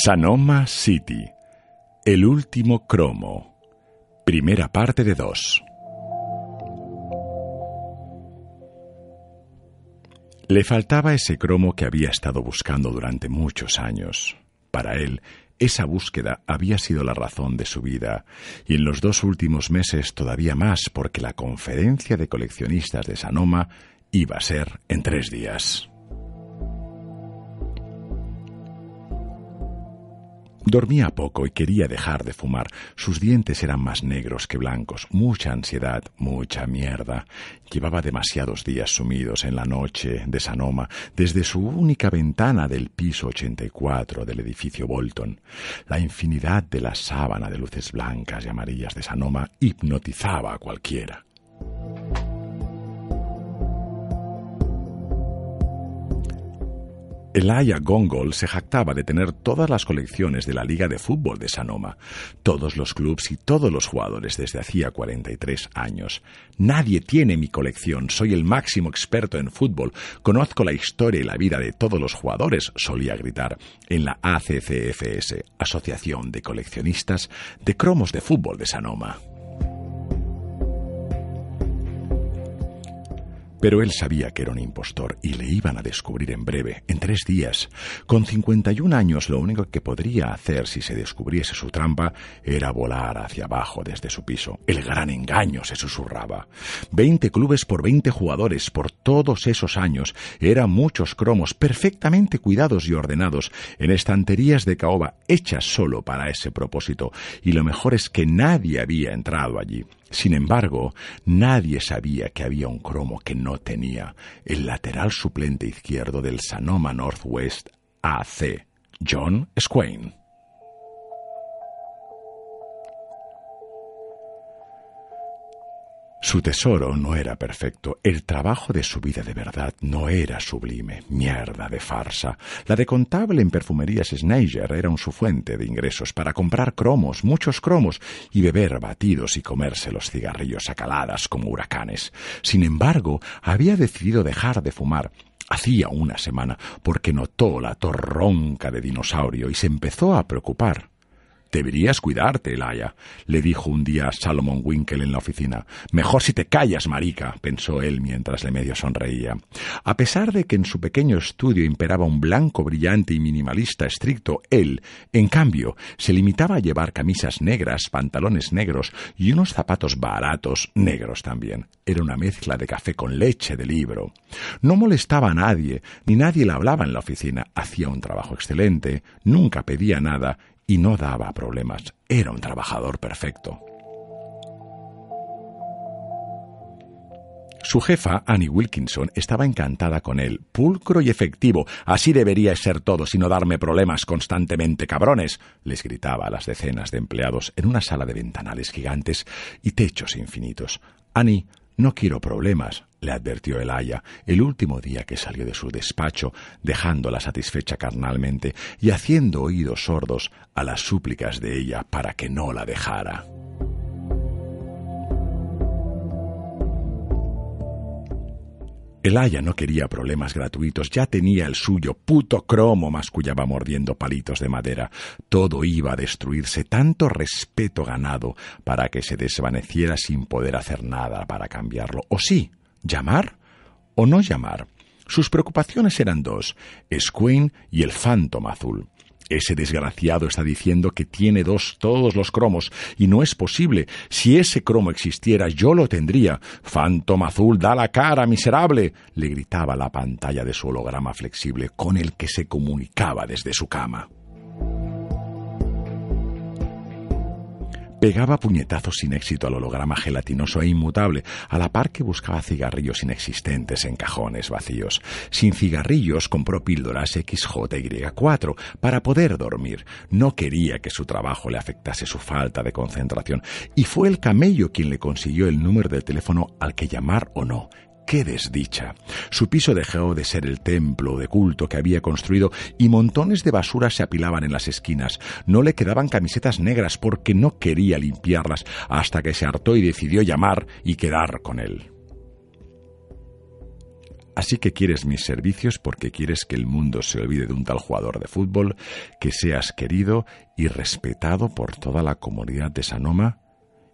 Sanoma City. El último cromo. Primera parte de dos. Le faltaba ese cromo que había estado buscando durante muchos años. Para él, esa búsqueda había sido la razón de su vida, y en los dos últimos meses todavía más porque la conferencia de coleccionistas de Sanoma iba a ser en tres días. Dormía poco y quería dejar de fumar. Sus dientes eran más negros que blancos. Mucha ansiedad, mucha mierda. Llevaba demasiados días sumidos en la noche de Sanoma desde su única ventana del piso 84 del edificio Bolton. La infinidad de la sábana de luces blancas y amarillas de Sanoma hipnotizaba a cualquiera. Elaya Gongol se jactaba de tener todas las colecciones de la Liga de Fútbol de Sanoma, todos los clubes y todos los jugadores desde hacía 43 años. Nadie tiene mi colección, soy el máximo experto en fútbol, conozco la historia y la vida de todos los jugadores, solía gritar en la ACCFS, Asociación de Coleccionistas de Cromos de Fútbol de Sanoma. Pero él sabía que era un impostor y le iban a descubrir en breve, en tres días. Con 51 años lo único que podría hacer si se descubriese su trampa era volar hacia abajo desde su piso. El gran engaño se susurraba. Veinte clubes por veinte jugadores por todos esos años. Eran muchos cromos perfectamente cuidados y ordenados en estanterías de caoba hechas solo para ese propósito. Y lo mejor es que nadie había entrado allí. Sin embargo, nadie sabía que había un cromo que no tenía el lateral suplente izquierdo del Sanoma Northwest AC, John Swain. Su tesoro no era perfecto, el trabajo de su vida de verdad no era sublime, mierda de farsa. La de contable en perfumerías Schneider era su fuente de ingresos para comprar cromos, muchos cromos, y beber batidos y comerse los cigarrillos a caladas como huracanes. Sin embargo, había decidido dejar de fumar, hacía una semana, porque notó la torronca de dinosaurio y se empezó a preocupar. Deberías cuidarte, Elaya, le dijo un día Salomon Winkle en la oficina. Mejor si te callas, marica, pensó él mientras le medio sonreía. A pesar de que en su pequeño estudio imperaba un blanco brillante y minimalista estricto, él, en cambio, se limitaba a llevar camisas negras, pantalones negros y unos zapatos baratos negros también. Era una mezcla de café con leche de libro. No molestaba a nadie, ni nadie le hablaba en la oficina. Hacía un trabajo excelente, nunca pedía nada y no daba problemas. Era un trabajador perfecto. Su jefa, Annie Wilkinson, estaba encantada con él, pulcro y efectivo. Así debería ser todo, sino darme problemas constantemente, cabrones, les gritaba a las decenas de empleados en una sala de ventanales gigantes y techos infinitos. Annie no quiero problemas, le advirtió el aya el último día que salió de su despacho, dejándola satisfecha carnalmente y haciendo oídos sordos a las súplicas de ella para que no la dejara. El Aya no quería problemas gratuitos, ya tenía el suyo, puto cromo, mascullaba mordiendo palitos de madera. Todo iba a destruirse, tanto respeto ganado para que se desvaneciera sin poder hacer nada para cambiarlo. O sí, llamar o no llamar. Sus preocupaciones eran dos, Squin y el Phantom Azul. Ese desgraciado está diciendo que tiene dos todos los cromos y no es posible. Si ese cromo existiera, yo lo tendría. Phantom azul, da la cara, miserable. le gritaba la pantalla de su holograma flexible con el que se comunicaba desde su cama. Pegaba puñetazos sin éxito al holograma gelatinoso e inmutable, a la par que buscaba cigarrillos inexistentes en cajones vacíos. Sin cigarrillos compró píldoras XJY4 para poder dormir. No quería que su trabajo le afectase su falta de concentración, y fue el camello quien le consiguió el número de teléfono al que llamar o no. ¡Qué desdicha! Su piso dejó de ser el templo de culto que había construido y montones de basura se apilaban en las esquinas. No le quedaban camisetas negras porque no quería limpiarlas hasta que se hartó y decidió llamar y quedar con él. Así que quieres mis servicios porque quieres que el mundo se olvide de un tal jugador de fútbol, que seas querido y respetado por toda la comunidad de Sanoma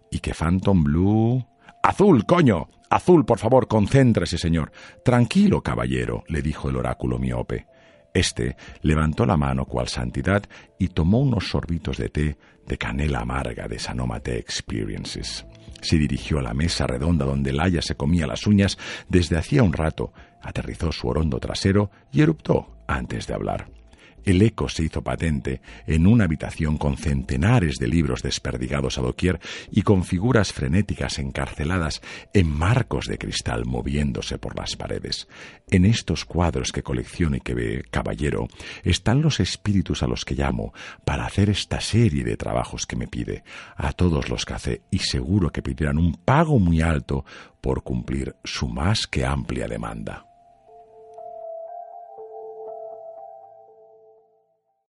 y que Phantom Blue... Azul, coño. Azul, por favor, concéntrese, señor. Tranquilo, caballero, le dijo el oráculo miope. Este levantó la mano cual santidad y tomó unos sorbitos de té de canela amarga de Sanomate Experiences. Se dirigió a la mesa redonda donde Laia se comía las uñas desde hacía un rato, aterrizó su orondo trasero y eruptó antes de hablar. El eco se hizo patente en una habitación con centenares de libros desperdigados a doquier y con figuras frenéticas encarceladas en marcos de cristal moviéndose por las paredes. En estos cuadros que colecciono y que ve, caballero, están los espíritus a los que llamo para hacer esta serie de trabajos que me pide, a todos los que hace, y seguro que pedirán un pago muy alto por cumplir su más que amplia demanda.